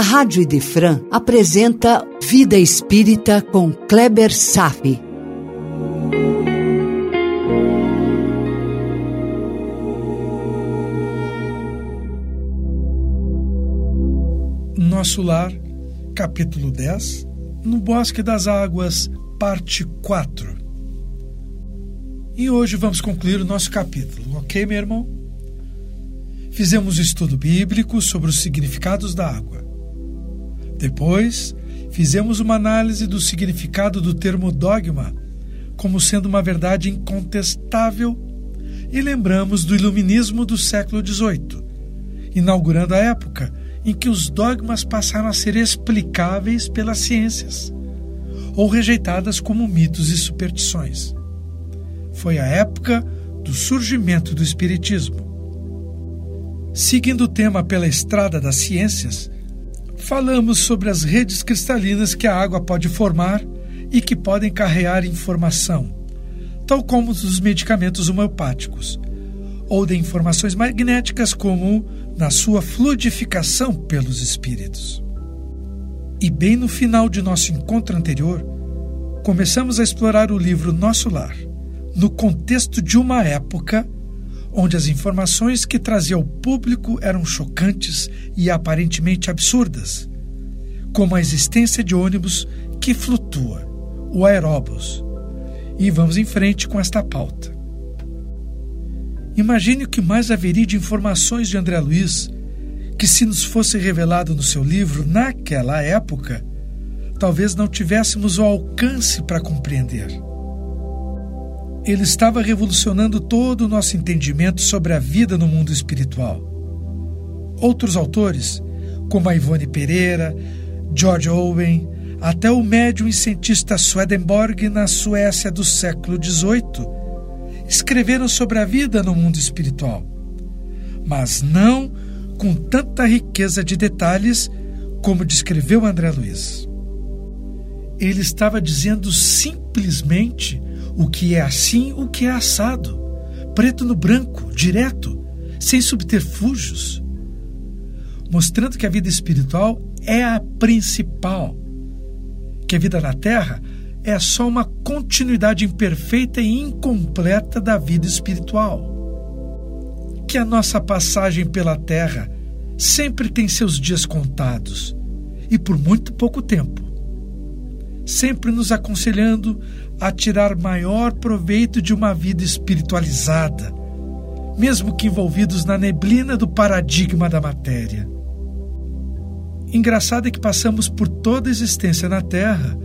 a Rádio Idefran apresenta Vida Espírita com Kleber Safi. Nosso Lar, capítulo 10, No Bosque das Águas, parte 4. E hoje vamos concluir o nosso capítulo, ok, meu irmão? Fizemos o estudo bíblico sobre os significados da água. Depois, fizemos uma análise do significado do termo dogma como sendo uma verdade incontestável e lembramos do iluminismo do século XVIII, inaugurando a época em que os dogmas passaram a ser explicáveis pelas ciências ou rejeitadas como mitos e superstições. Foi a época do surgimento do Espiritismo. Seguindo o tema pela estrada das ciências, falamos sobre as redes cristalinas que a água pode formar e que podem carregar informação, tal como os medicamentos homeopáticos, ou de informações magnéticas, como na sua fluidificação pelos espíritos. E bem no final de nosso encontro anterior, começamos a explorar o livro Nosso Lar, no contexto de uma época onde as informações que trazia ao público eram chocantes e aparentemente absurdas, como a existência de ônibus que flutua, o aeróbus. E vamos em frente com esta pauta. Imagine o que mais haveria de informações de André Luiz que, se nos fosse revelado no seu livro naquela época, talvez não tivéssemos o alcance para compreender. Ele estava revolucionando todo o nosso entendimento sobre a vida no mundo espiritual. Outros autores, como a Ivone Pereira, George Owen, até o médium e cientista Swedenborg na Suécia do século XVIII, escreveram sobre a vida no mundo espiritual, mas não com tanta riqueza de detalhes como descreveu André Luiz. Ele estava dizendo simplesmente o que é assim, o que é assado, preto no branco, direto, sem subterfúgios, mostrando que a vida espiritual é a principal, que a vida na Terra é só uma continuidade imperfeita e incompleta da vida espiritual. Que a nossa passagem pela Terra sempre tem seus dias contados. E por muito pouco tempo sempre nos aconselhando a tirar maior proveito de uma vida espiritualizada, mesmo que envolvidos na neblina do paradigma da matéria. Engraçado é que passamos por toda a existência na Terra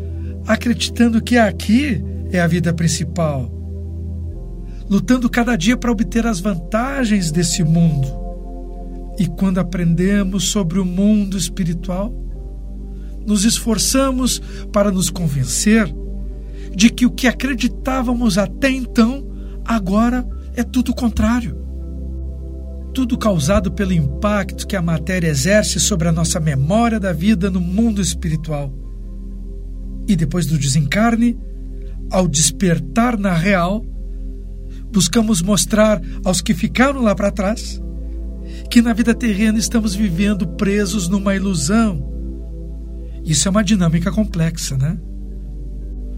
acreditando que aqui é a vida principal, lutando cada dia para obter as vantagens desse mundo. E quando aprendemos sobre o mundo espiritual, nos esforçamos para nos convencer de que o que acreditávamos até então, agora é tudo o contrário. Tudo causado pelo impacto que a matéria exerce sobre a nossa memória da vida no mundo espiritual. E depois do desencarne, ao despertar na real, buscamos mostrar aos que ficaram lá para trás que na vida terrena estamos vivendo presos numa ilusão isso é uma dinâmica complexa, né?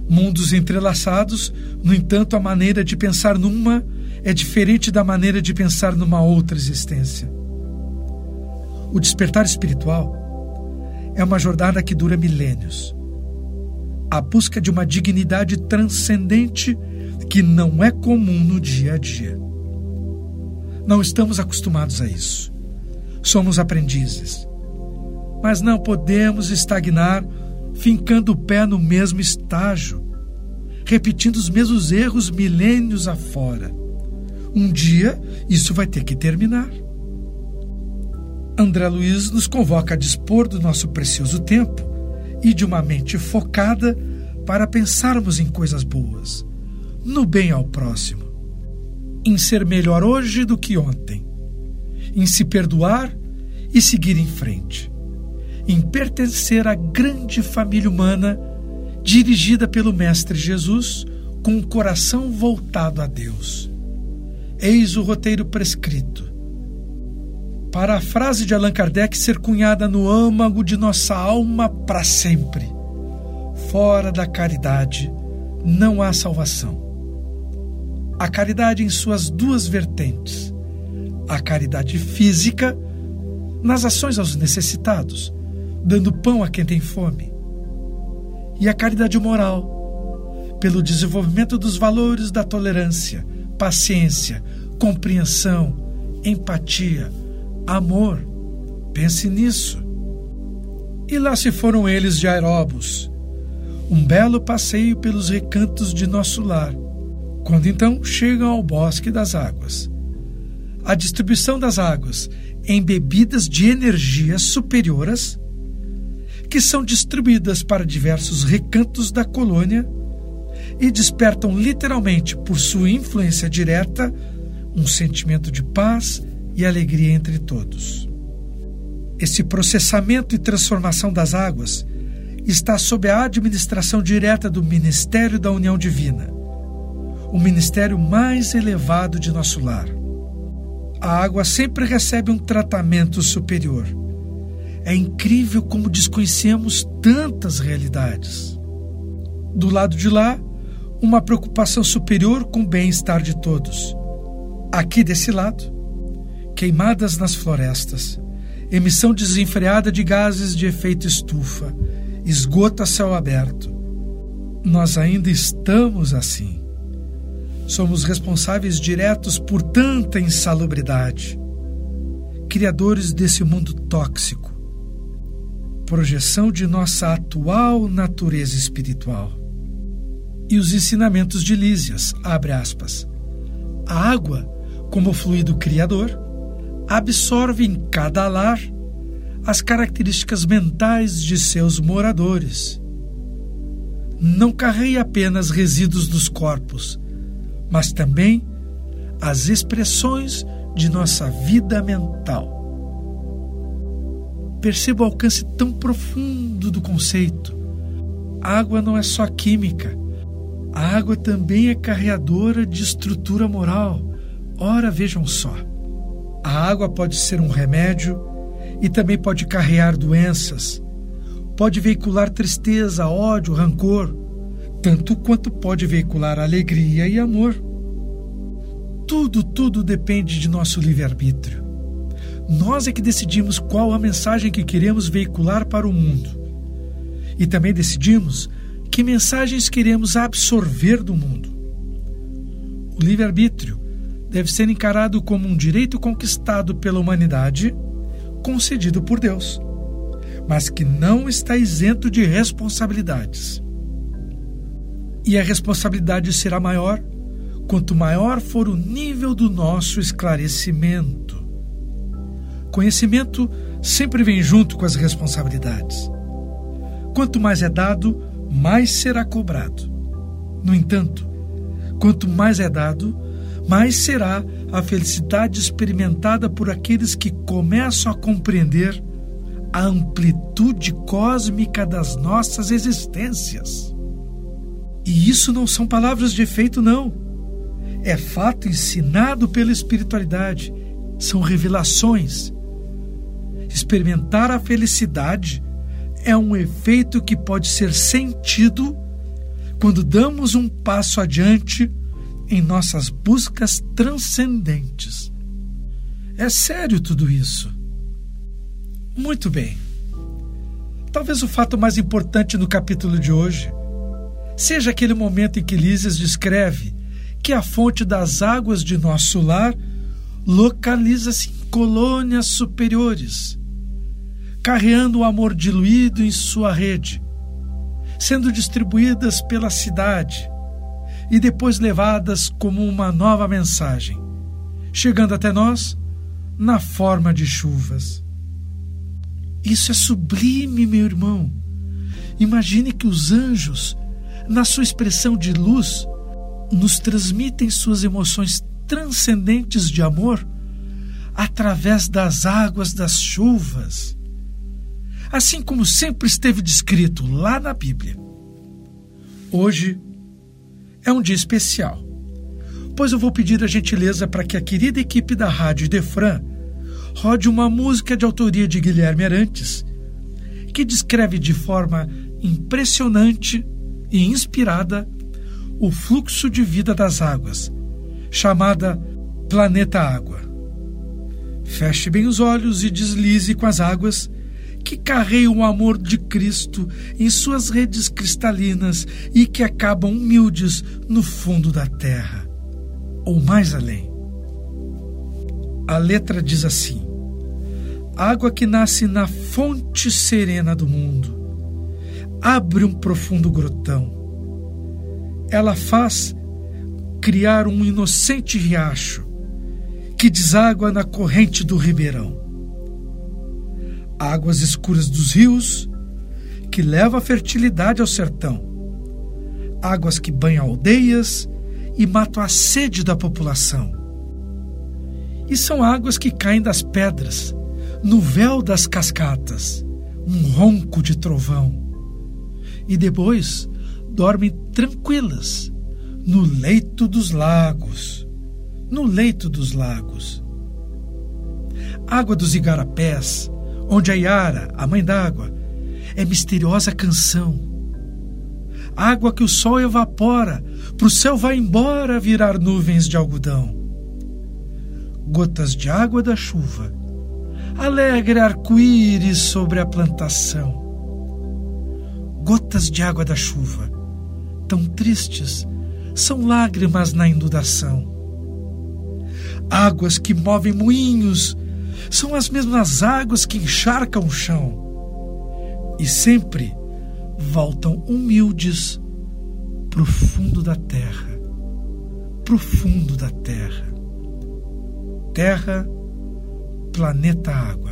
Mundos entrelaçados, no entanto, a maneira de pensar numa é diferente da maneira de pensar numa outra existência. O despertar espiritual é uma jornada que dura milênios. A busca de uma dignidade transcendente que não é comum no dia a dia. Não estamos acostumados a isso. Somos aprendizes mas não podemos estagnar fincando o pé no mesmo estágio, repetindo os mesmos erros milênios afora. Um dia isso vai ter que terminar. André Luiz nos convoca a dispor do nosso precioso tempo e de uma mente focada para pensarmos em coisas boas, no bem ao próximo, em ser melhor hoje do que ontem, em se perdoar e seguir em frente em pertencer à grande família humana dirigida pelo Mestre Jesus com o coração voltado a Deus. Eis o roteiro prescrito. para a frase de Allan Kardec ser cunhada no âmago de nossa alma para sempre. Fora da caridade não há salvação. A caridade em suas duas vertentes: a caridade física, nas ações aos necessitados, dando pão a quem tem fome, e a caridade moral, pelo desenvolvimento dos valores da tolerância, paciência, compreensão, empatia, amor. Pense nisso. E lá se foram eles de aeróbus, um belo passeio pelos recantos de nosso lar, quando então chegam ao bosque das águas. A distribuição das águas em bebidas de energia superioras, que são distribuídas para diversos recantos da colônia e despertam literalmente, por sua influência direta, um sentimento de paz e alegria entre todos. Esse processamento e transformação das águas está sob a administração direta do Ministério da União Divina, o ministério mais elevado de nosso lar. A água sempre recebe um tratamento superior. É incrível como desconhecemos tantas realidades. Do lado de lá, uma preocupação superior com o bem-estar de todos. Aqui desse lado, queimadas nas florestas, emissão desenfreada de gases de efeito estufa, esgoto a céu aberto. Nós ainda estamos assim. Somos responsáveis diretos por tanta insalubridade, criadores desse mundo tóxico, projeção de nossa atual natureza espiritual. E os ensinamentos de Lísias, abre aspas. A água, como fluido criador, absorve em cada lar as características mentais de seus moradores. Não carrega apenas resíduos dos corpos, mas também as expressões de nossa vida mental. Perceba o alcance tão profundo do conceito. A água não é só química. A água também é carreadora de estrutura moral. Ora, vejam só. A água pode ser um remédio e também pode carrear doenças, pode veicular tristeza, ódio, rancor, tanto quanto pode veicular alegria e amor. Tudo, tudo depende de nosso livre-arbítrio. Nós é que decidimos qual a mensagem que queremos veicular para o mundo. E também decidimos que mensagens queremos absorver do mundo. O livre-arbítrio deve ser encarado como um direito conquistado pela humanidade concedido por Deus, mas que não está isento de responsabilidades. E a responsabilidade será maior quanto maior for o nível do nosso esclarecimento. Conhecimento sempre vem junto com as responsabilidades. Quanto mais é dado, mais será cobrado. No entanto, quanto mais é dado, mais será a felicidade experimentada por aqueles que começam a compreender a amplitude cósmica das nossas existências. E isso não são palavras de efeito, não. É fato ensinado pela espiritualidade. São revelações. Experimentar a felicidade é um efeito que pode ser sentido quando damos um passo adiante em nossas buscas transcendentes. É sério tudo isso. Muito bem. Talvez o fato mais importante no capítulo de hoje seja aquele momento em que Lísias descreve que a fonte das águas de nosso lar localiza-se em colônias superiores, carreando o amor diluído em sua rede, sendo distribuídas pela cidade e depois levadas como uma nova mensagem, chegando até nós na forma de chuvas. Isso é sublime, meu irmão. Imagine que os anjos, na sua expressão de luz, nos transmitem suas emoções transcendentes de amor através das águas das chuvas. Assim como sempre esteve descrito lá na Bíblia. Hoje, é um dia especial, pois eu vou pedir a gentileza para que a querida equipe da Rádio Defran rode uma música de autoria de Guilherme Arantes, que descreve de forma impressionante e inspirada o fluxo de vida das águas, chamada Planeta Água. Feche bem os olhos e deslize com as águas que carregam o amor de Cristo em suas redes cristalinas e que acabam humildes no fundo da terra, ou mais além. A letra diz assim: Água que nasce na fonte serena do mundo, abre um profundo grotão. Ela faz criar um inocente riacho que deságua na corrente do ribeirão. Águas escuras dos rios que leva a fertilidade ao sertão. Águas que banham aldeias e matam a sede da população. E são águas que caem das pedras, no véu das cascatas, um ronco de trovão. E depois dormem tranquilas no leito dos lagos, no leito dos lagos. Água dos igarapés, onde a Yara, a mãe d'água, é misteriosa canção. Água que o sol evapora, pro céu vai embora virar nuvens de algodão. Gotas de água da chuva, alegre arco-íris sobre a plantação. Gotas de água da chuva, tão tristes, são lágrimas na inundação. Águas que movem moinhos, são as mesmas águas que encharcam o chão e sempre voltam humildes para o fundo da terra, profundo da terra. Terra, planeta água.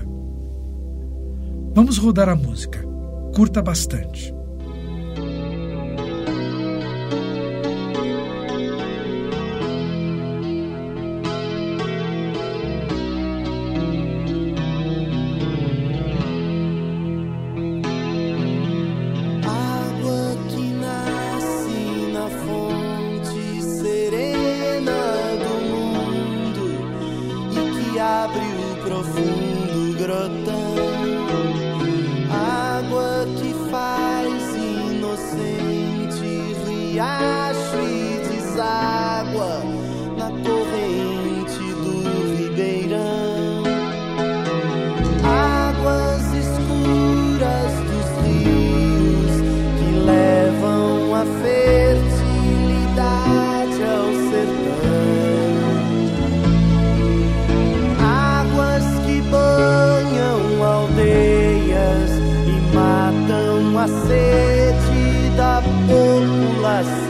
Vamos rodar a música. Curta bastante. abre o profundo grotão, água que faz inocente riar. matam a sede da população.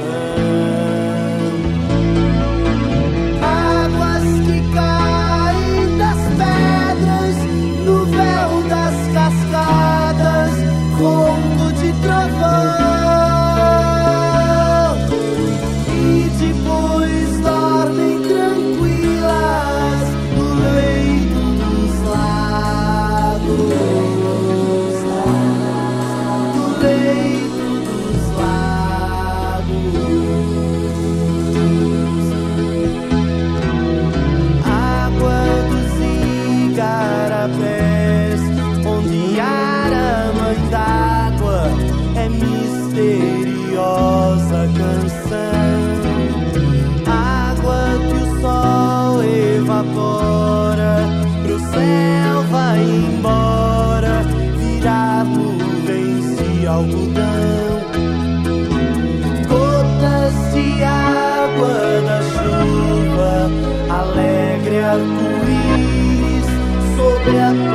arco-íris sobre a